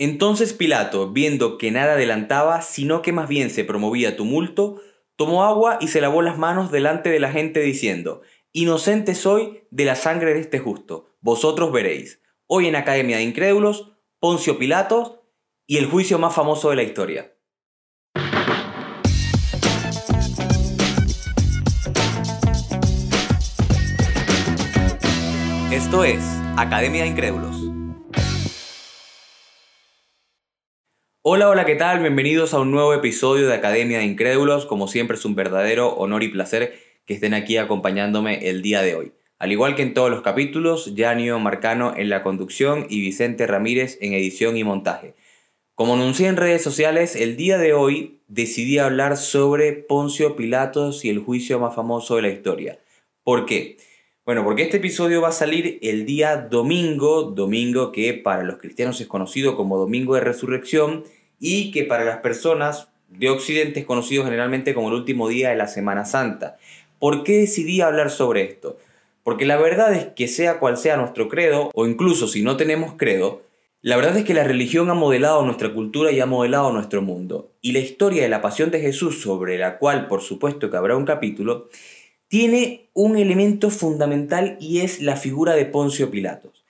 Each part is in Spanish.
Entonces Pilato, viendo que nada adelantaba, sino que más bien se promovía tumulto, tomó agua y se lavó las manos delante de la gente diciendo, Inocente soy de la sangre de este justo, vosotros veréis. Hoy en Academia de Incrédulos, Poncio Pilato y el juicio más famoso de la historia. Esto es Academia de Incrédulos. Hola, hola, ¿qué tal? Bienvenidos a un nuevo episodio de Academia de Incrédulos. Como siempre es un verdadero honor y placer que estén aquí acompañándome el día de hoy. Al igual que en todos los capítulos, Janio Marcano en la conducción y Vicente Ramírez en edición y montaje. Como anuncié en redes sociales, el día de hoy decidí hablar sobre Poncio Pilatos y el juicio más famoso de la historia. ¿Por qué? Bueno, porque este episodio va a salir el día domingo, domingo que para los cristianos es conocido como Domingo de Resurrección, y que para las personas de Occidente es conocido generalmente como el último día de la Semana Santa. ¿Por qué decidí hablar sobre esto? Porque la verdad es que sea cual sea nuestro credo, o incluso si no tenemos credo, la verdad es que la religión ha modelado nuestra cultura y ha modelado nuestro mundo. Y la historia de la pasión de Jesús, sobre la cual por supuesto que habrá un capítulo, tiene un elemento fundamental y es la figura de Poncio Pilatos.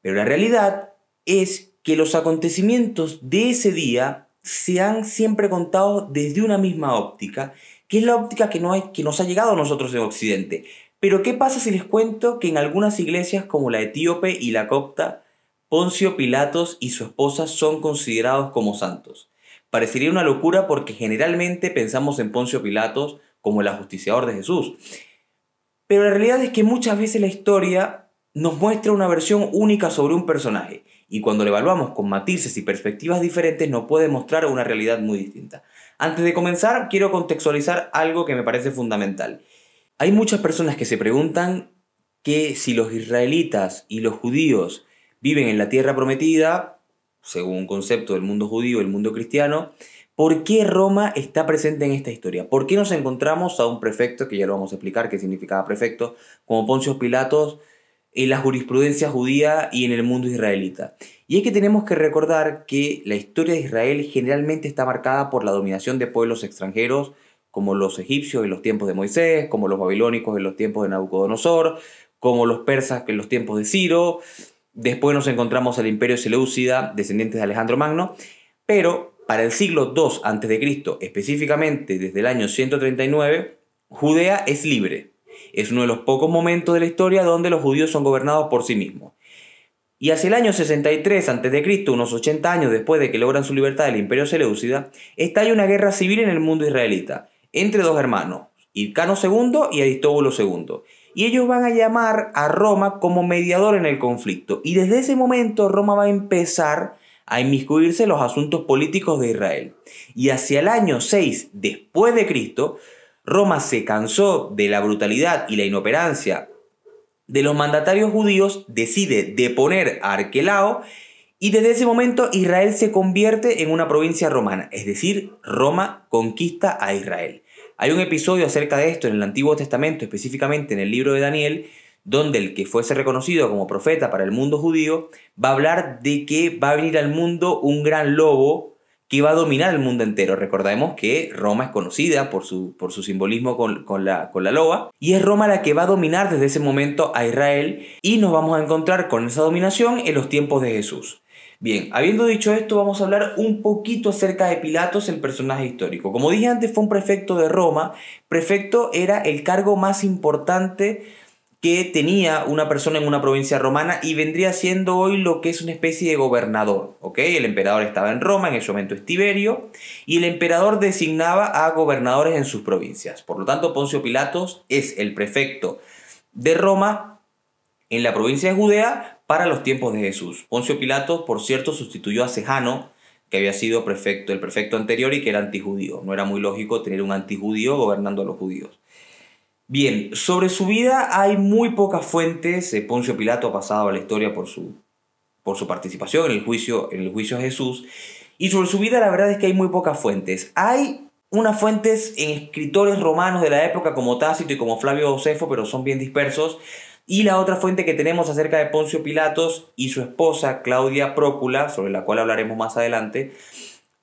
Pero la realidad es que los acontecimientos de ese día se han siempre contado desde una misma óptica, que es la óptica que, nos ha llegado a nosotros en Occidente. Pero ¿qué pasa si les cuento que en algunas iglesias como la etíope y la copta, Poncio Pilatos y su esposa son considerados como santos? Parecería una locura porque generalmente pensamos en Poncio Pilatos como el ajusticiador de Jesús. Pero la realidad es que muchas veces la historia nos muestra una versión única sobre un personaje y cuando lo evaluamos con matices y perspectivas diferentes nos puede mostrar una realidad muy distinta. Antes de comenzar, quiero contextualizar algo que me parece fundamental. Hay muchas personas que se preguntan que si los israelitas y los judíos viven en la tierra prometida, según un concepto del mundo judío y el mundo cristiano, ¿por qué Roma está presente en esta historia? ¿Por qué nos encontramos a un prefecto, que ya lo vamos a explicar qué significaba prefecto, como Poncio Pilatos, en la jurisprudencia judía y en el mundo israelita. Y es que tenemos que recordar que la historia de Israel generalmente está marcada por la dominación de pueblos extranjeros, como los egipcios en los tiempos de Moisés, como los babilónicos en los tiempos de Nabucodonosor, como los persas en los tiempos de Ciro. Después nos encontramos al imperio Seleucida, descendientes de Alejandro Magno, pero para el siglo II a.C., específicamente desde el año 139, Judea es libre, es uno de los pocos momentos de la historia donde los judíos son gobernados por sí mismos. Y hacia el año 63 a.C., unos 80 años después de que logran su libertad del imperio Seleucida, estalla una guerra civil en el mundo israelita, entre dos hermanos, Hircano II y Aristóbulo II. Y ellos van a llamar a Roma como mediador en el conflicto. Y desde ese momento Roma va a empezar a inmiscuirse en los asuntos políticos de Israel. Y hacia el año 6 después de Cristo, Roma se cansó de la brutalidad y la inoperancia de los mandatarios judíos, decide deponer a Arquelao y desde ese momento Israel se convierte en una provincia romana, es decir, Roma conquista a Israel. Hay un episodio acerca de esto en el Antiguo Testamento, específicamente en el libro de Daniel, donde el que fuese reconocido como profeta para el mundo judío va a hablar de que va a venir al mundo un gran lobo que va a dominar el mundo entero. Recordemos que Roma es conocida por su, por su simbolismo con, la, con la loba, y es Roma la que va a dominar desde ese momento a Israel, y nos vamos a encontrar con esa dominación en los tiempos de Jesús. Bien, habiendo dicho esto, vamos a hablar un poquito acerca de Pilatos, el personaje histórico. Como dije antes, fue un prefecto de Roma. Prefecto era el cargo más importante que tenía una persona en una provincia romana y vendría siendo hoy lo que es una especie de gobernador. ¿ok? El emperador estaba en Roma, en ese momento es Tiberio, y el emperador designaba a gobernadores en sus provincias. Por lo tanto, Poncio Pilatos es el prefecto de Roma en la provincia de Judea para los tiempos de Jesús. Poncio Pilatos, por cierto, sustituyó a Sejano, que había sido prefecto, el prefecto anterior y que era antijudío. No era muy lógico tener un antijudío gobernando a los judíos. Bien, sobre su vida hay muy pocas fuentes. Poncio Pilato ha pasado a la historia por su, por su participación en el, juicio, en el juicio de Jesús. Y sobre su vida la verdad es que hay muy pocas fuentes. Hay unas fuentes en escritores romanos de la época como Tácito y como Flavio Josefo, pero son bien dispersos, Y la otra fuente que tenemos acerca de Poncio Pilatos y su esposa Claudia Prócula, sobre la cual hablaremos más adelante,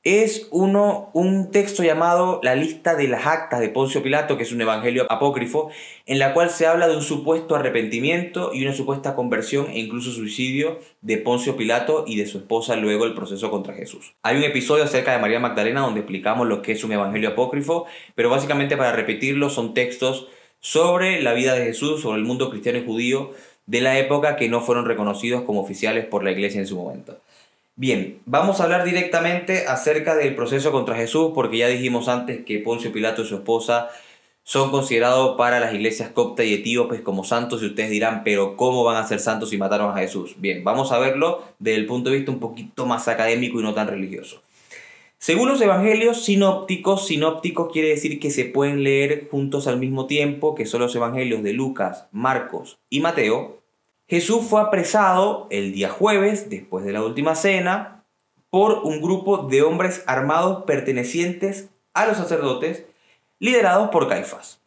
es uno, un texto llamado La lista de las actas de Poncio Pilato, que es un evangelio apócrifo, en la cual se habla de un supuesto arrepentimiento y una supuesta conversión e incluso suicidio de Poncio Pilato y de su esposa luego el proceso contra Jesús. Hay un episodio acerca de María Magdalena donde explicamos lo que es un evangelio apócrifo, pero básicamente para repetirlo son textos sobre la vida de Jesús, sobre el mundo cristiano y judío de la época que no fueron reconocidos como oficiales por la iglesia en su momento. Bien, vamos a hablar directamente acerca del proceso contra Jesús, porque ya dijimos antes que Poncio Pilato y su esposa son considerados para las iglesias copta y etíopes como santos y ustedes dirán, pero ¿cómo van a ser santos si mataron a Jesús? Bien, vamos a verlo desde el punto de vista un poquito más académico y no tan religioso. Según los evangelios sinópticos, sinópticos quiere decir que se pueden leer juntos al mismo tiempo, que son los evangelios de Lucas, Marcos y Mateo, Jesús fue apresado el día jueves, después de la última cena, por un grupo de hombres armados pertenecientes a los sacerdotes, liderados por Caifás.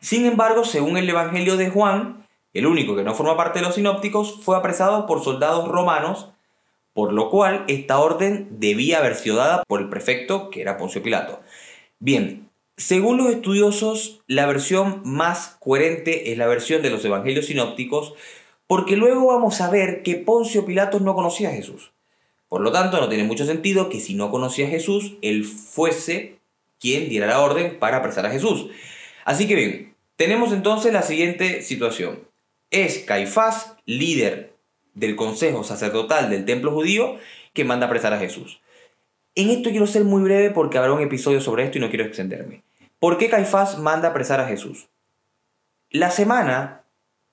Sin embargo, según el Evangelio de Juan, el único que no forma parte de los sinópticos, fue apresado por soldados romanos, por lo cual esta orden debía haber sido dada por el prefecto, que era Poncio Pilato. Bien, según los estudiosos, la versión más coherente es la versión de los evangelios sinópticos, porque luego vamos a ver que Poncio Pilatos no conocía a Jesús. Por lo tanto, no tiene mucho sentido que si no conocía a Jesús, él fuese quien diera la orden para apresar a Jesús. Así que bien, tenemos entonces la siguiente situación. Es Caifás, líder del consejo sacerdotal del templo judío, que manda apresar a Jesús. En esto quiero ser muy breve porque habrá un episodio sobre esto y no quiero extenderme. ¿Por qué Caifás manda apresar a Jesús? La semana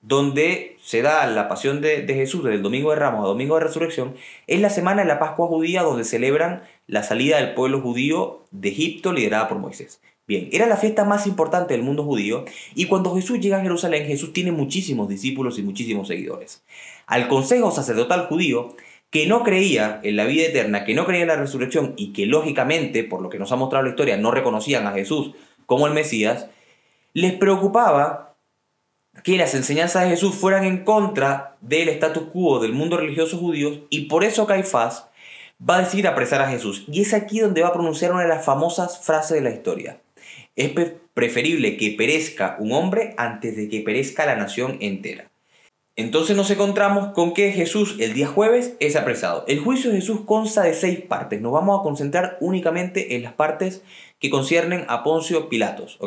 donde se da la pasión de, Jesús desde el domingo de Ramos a domingo de resurrección, es la semana de la Pascua judía donde celebran la salida del pueblo judío de Egipto liderada por Moisés. Bien, era la fiesta más importante del mundo judío y cuando Jesús llega a Jerusalén, Jesús tiene muchísimos discípulos y muchísimos seguidores. Al consejo sacerdotal judío, que no creía en la vida eterna, que no creía en la resurrección y que lógicamente, por lo que nos ha mostrado la historia, no reconocían a Jesús como el Mesías, les preocupaba que las enseñanzas de Jesús fueran en contra del status quo del mundo religioso judío y por eso Caifás va a decidir apresar a Jesús. Y es aquí donde va a pronunciar una de las famosas frases de la historia. Es preferible que perezca un hombre antes de que perezca la nación entera. Entonces nos encontramos con que Jesús el día jueves es apresado. El juicio de Jesús consta de seis partes. Nos vamos a concentrar únicamente en las partes que conciernen a Poncio Pilatos.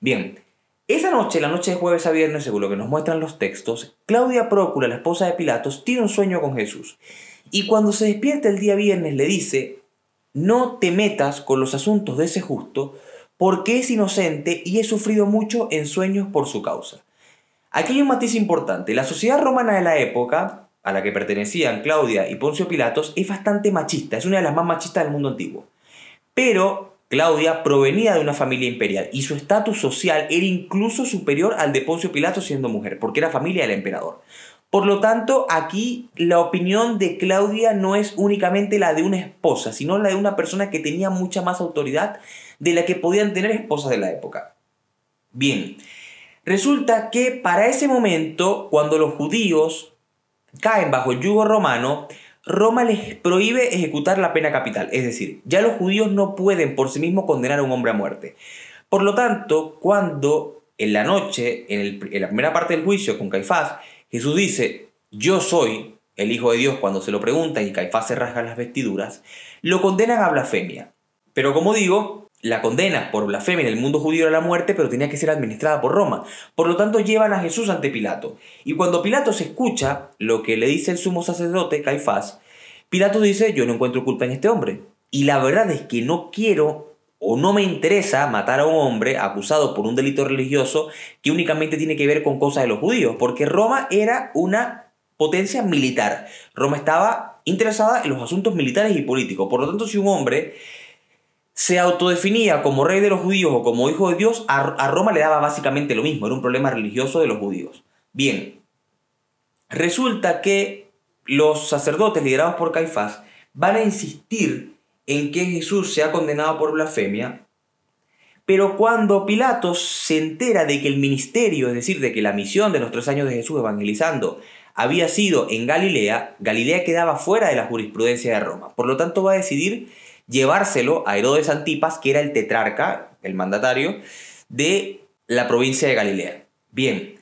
Bien, esa noche, la noche de jueves a viernes, según lo que nos muestran los textos, Claudia Prócula, la esposa de Pilatos, tiene un sueño con Jesús. Y cuando se despierta el día viernes le dice, no te metas con los asuntos de ese justo, porque es inocente y he sufrido mucho en sueños por su causa. Aquí hay un matiz importante. La sociedad romana de la época, a la que pertenecían Claudia y Poncio Pilatos, es bastante machista, es una de las más machistas del mundo antiguo. Pero Claudia provenía de una familia imperial y su estatus social era incluso superior al de Poncio Pilato siendo mujer, porque era familia del emperador. Por lo tanto, aquí la opinión de Claudia no es únicamente la de una esposa, sino la de una persona que tenía mucha más autoridad de la que podían tener esposas de la época. Bien, resulta que para ese momento, cuando los judíos caen bajo el yugo romano, Roma les prohíbe ejecutar la pena capital, es decir, ya los judíos no pueden por sí mismos condenar a un hombre a muerte. Por lo tanto, cuando en la noche, en, la primera parte del juicio con Caifás, Jesús dice, yo soy el Hijo de Dios cuando se lo preguntan y Caifás se rasga las vestiduras, lo condenan a blasfemia. Pero como digo, la condena por blasfemia en el mundo judío era la muerte, pero tenía que ser administrada por Roma. Por lo tanto, llevan a Jesús ante Pilato. Y cuando Pilato se escucha lo que le dice el sumo sacerdote, Caifás, Pilato dice, yo no encuentro culpa en este hombre. Y la verdad es que no quiero o no me interesa matar a un hombre acusado por un delito religioso que únicamente tiene que ver con cosas de los judíos, porque Roma era una potencia militar. Roma estaba interesada en los asuntos militares y políticos. Por lo tanto, si un hombre se autodefinía como rey de los judíos o como hijo de Dios, a, Roma le daba básicamente lo mismo, era un problema religioso de los judíos. Bien, resulta que los sacerdotes liderados por Caifás van a insistir en que Jesús sea condenado por blasfemia, Pero cuando Pilatos se entera de que el ministerio, es decir, de que la misión de los tres años de Jesús evangelizando había sido en Galilea, Galilea quedaba fuera de la jurisprudencia de Roma. Por lo tanto va a decidir llevárselo a Herodes Antipas, que era el tetrarca, el mandatario, de la provincia de Galilea. Bien,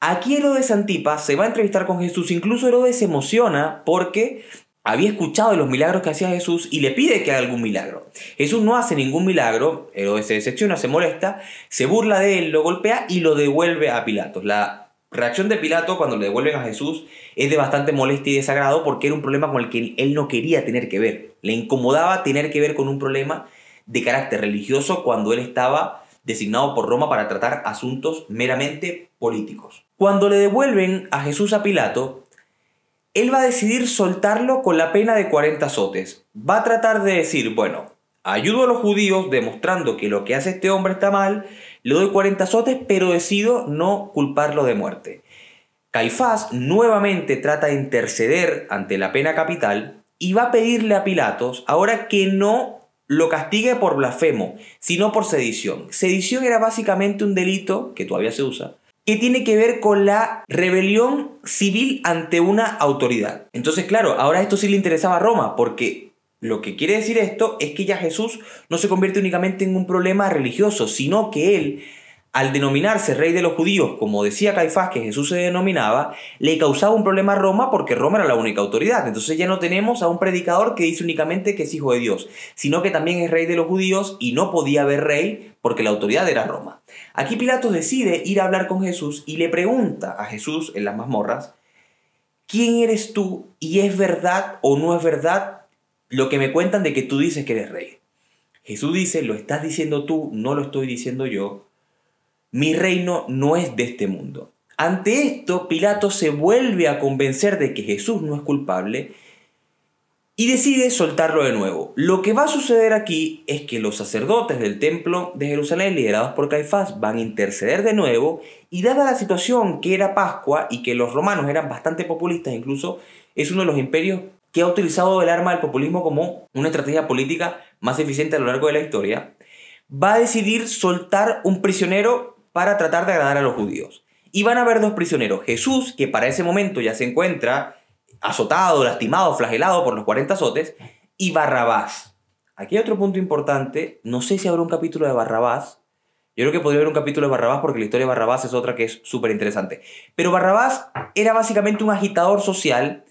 aquí Herodes Antipas se va a entrevistar con Jesús, incluso Herodes se emociona porque había escuchado de los milagros que hacía Jesús y le pide que haga algún milagro. Jesús no hace ningún milagro, Herodes se decepciona, se molesta, se burla de él, lo golpea y lo devuelve a Pilatos. La reacción de Pilato cuando le devuelven a Jesús es de bastante molestia y desagrado porque era un problema con el que él no quería tener que ver. Le incomodaba tener que ver con un problema de carácter religioso cuando él estaba designado por Roma para tratar asuntos meramente políticos. Cuando le devuelven a Jesús a Pilato, él va a decidir soltarlo con la pena de 40 azotes. Va a tratar de decir, bueno, ayudo a los judíos demostrando que lo que hace este hombre está mal, le doy 40 azotes, pero decido no culparlo de muerte. Caifás nuevamente trata de interceder ante la pena capital y va a pedirle a Pilatos ahora que no lo castigue por blasfemo, sino por sedición. Sedición era básicamente un delito, que todavía se usa, que tiene que ver con la rebelión civil ante una autoridad. Entonces, claro, ahora esto sí le interesaba a Roma, porque lo que quiere decir esto es que ya Jesús no se convierte únicamente en un problema religioso, sino que él, al denominarse rey de los judíos, como decía Caifás que Jesús se denominaba, le causaba un problema a Roma porque Roma era la única autoridad. Entonces ya no tenemos a un predicador que dice únicamente que es hijo de Dios, sino que también es rey de los judíos y no podía haber rey porque la autoridad era Roma. Aquí Pilatos decide ir a hablar con Jesús y le pregunta a Jesús en las mazmorras, ¿quién eres tú y es verdad o no es verdad lo que me cuentan de que tú dices que eres rey. Jesús dice, lo estás diciendo tú, no lo estoy diciendo yo. Mi reino no es de este mundo. Ante esto, Pilato se vuelve a convencer de que Jesús no es culpable y decide soltarlo de nuevo. Lo que va a suceder aquí es que los sacerdotes del templo de Jerusalén, liderados por Caifás, van a interceder de nuevo y dada la situación que era Pascua y que los romanos eran bastante populistas, incluso es uno de los imperios que ha utilizado el arma del populismo como una estrategia política más eficiente a lo largo de la historia, va a decidir soltar un prisionero para tratar de agradar a los judíos. Y van a haber dos prisioneros, Jesús, que para ese momento ya se encuentra azotado, lastimado, flagelado por los 40 azotes, y Barrabás. Aquí hay otro punto importante, no sé si habrá un capítulo de Barrabás, yo creo que podría haber un capítulo de Barrabás porque la historia de Barrabás es otra que es súper interesante. Pero Barrabás era básicamente un agitador social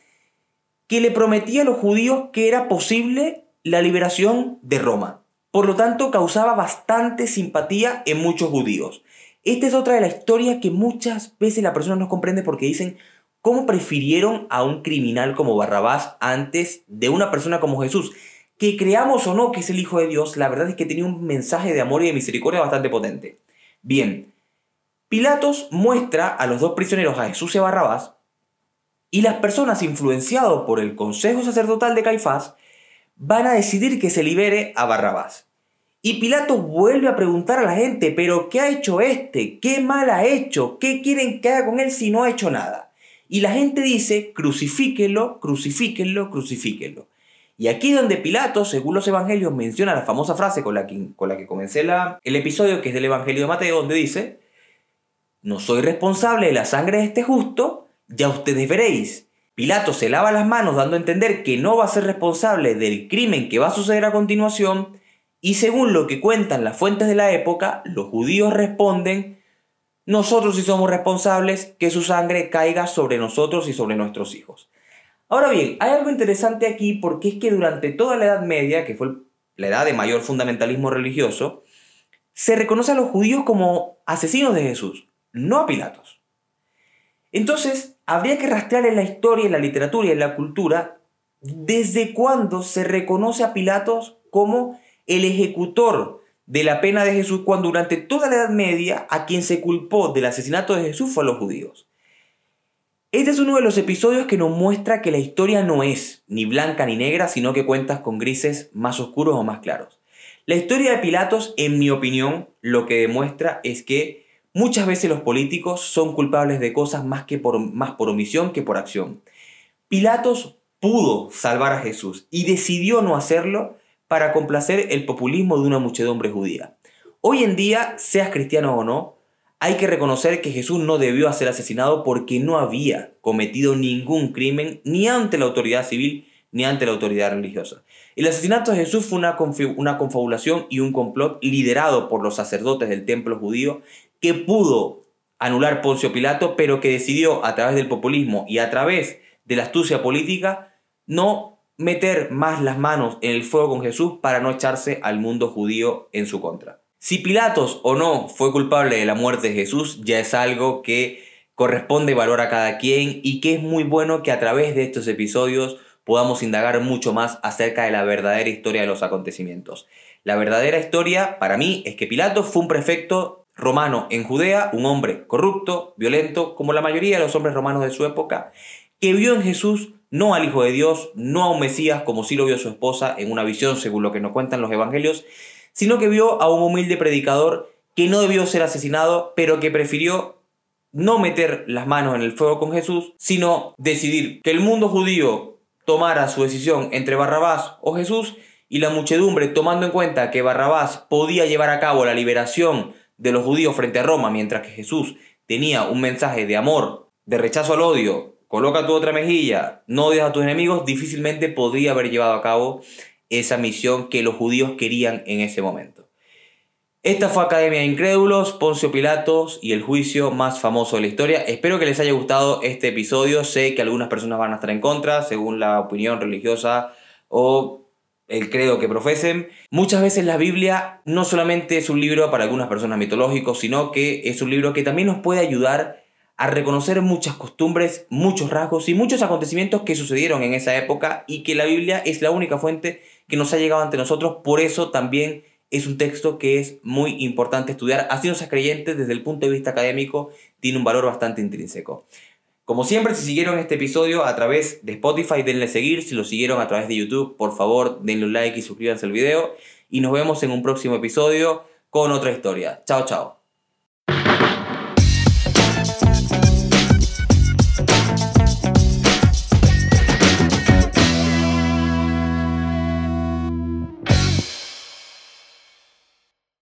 que le prometía a los judíos que era posible la liberación de Roma. Por lo tanto, causaba bastante simpatía en muchos judíos. Esta es otra de las historias que muchas veces la persona no comprende porque dicen, ¿cómo prefirieron a un criminal como Barrabás antes de una persona como Jesús? Que creamos o no que es el Hijo de Dios, la verdad es que tenía un mensaje de amor y de misericordia bastante potente. Bien, Pilatos muestra a los dos prisioneros, a Jesús y a Barrabás, y las personas influenciadas por el Consejo Sacerdotal de Caifás van a decidir que se libere a Barrabás. Y Pilato vuelve a preguntar a la gente, pero ¿qué ha hecho este? ¿Qué mal ha hecho? ¿Qué quieren que haga con él si no ha hecho nada? Y la gente dice, crucifíquenlo, crucifíquenlo, crucifíquenlo. Y aquí donde Pilato, según los evangelios, menciona la famosa frase con la que, con la que comencé la, el episodio, que es del Evangelio de Mateo, donde dice, no soy responsable de la sangre de este justo, ya ustedes veréis. Pilato se lava las manos dando a entender que no va a ser responsable del crimen que va a suceder a continuación y según lo que cuentan las fuentes de la época, los judíos responden, nosotros sí somos responsables que su sangre caiga sobre nosotros y sobre nuestros hijos. Ahora bien, hay algo interesante aquí porque es que durante toda la Edad Media, que fue la edad de mayor fundamentalismo religioso, se reconoce a los judíos como asesinos de Jesús, no a Pilatos. Entonces, habría que rastrear en la historia, en la literatura y en la cultura desde cuándo se reconoce a Pilatos como el ejecutor de la pena de Jesús cuando durante toda la Edad Media a quien se culpó del asesinato de Jesús fue a los judíos. Este es uno de los episodios que nos muestra que la historia no es ni blanca ni negra, sino que cuentas con grises más oscuros o más claros. La historia de Pilatos, en mi opinión, lo que demuestra es que Muchas veces los políticos son culpables de cosas más, que por, más por omisión que por acción. Pilatos pudo salvar a Jesús y decidió no hacerlo para complacer el populismo de una muchedumbre judía. Hoy en día, seas cristiano o no, hay que reconocer que Jesús no debió ser asesinado porque no había cometido ningún crimen ni ante la autoridad civil ni ante la autoridad religiosa. El asesinato de Jesús fue una, una confabulación y un complot liderado por los sacerdotes del templo judío que pudo anular Poncio Pilato, pero que decidió a través del populismo y a través de la astucia política no meter más las manos en el fuego con Jesús para no echarse al mundo judío en su contra. Si Pilatos o no fue culpable de la muerte de Jesús ya es algo que corresponde valor a cada quien y que es muy bueno que a través de estos episodios podamos indagar mucho más acerca de la verdadera historia de los acontecimientos. La verdadera historia para mí es que Pilatos fue un prefecto romano en Judea, un hombre corrupto, violento, como la mayoría de los hombres romanos de su época, que vio en Jesús no al Hijo de Dios, no a un Mesías como sí lo vio su esposa en una visión según lo que nos cuentan los evangelios, sino que vio a un humilde predicador que no debió ser asesinado, pero que prefirió no meter las manos en el fuego con Jesús, sino decidir que el mundo judío tomara su decisión entre Barrabás o Jesús y la muchedumbre, tomando en cuenta que Barrabás podía llevar a cabo la liberación de los judíos frente a Roma, mientras que Jesús tenía un mensaje de amor, de rechazo al odio, coloca tu otra mejilla, no odias a tus enemigos, difícilmente podría haber llevado a cabo esa misión que los judíos querían en ese momento. Esta fue Academia de Incrédulos, Poncio Pilatos y el juicio más famoso de la historia. Espero que les haya gustado este episodio. Sé que algunas personas van a estar en contra, según la opinión religiosa o el credo que profesen. Muchas veces la Biblia no solamente es un libro para algunas personas mitológicos, sino que es un libro que también nos puede ayudar a reconocer muchas costumbres, muchos rasgos y muchos acontecimientos que sucedieron en esa época y que la Biblia es la única fuente que nos ha llegado ante nosotros. Por eso también es un texto que es muy importante estudiar. Así no seas desde el punto de vista académico, tiene un valor bastante intrínseco. Como siempre, si siguieron este episodio a través de Spotify, denle seguir. Si lo siguieron a través de YouTube, por favor, denle un like y suscríbanse al video. Y nos vemos en un próximo episodio con otra historia. Chao, chao.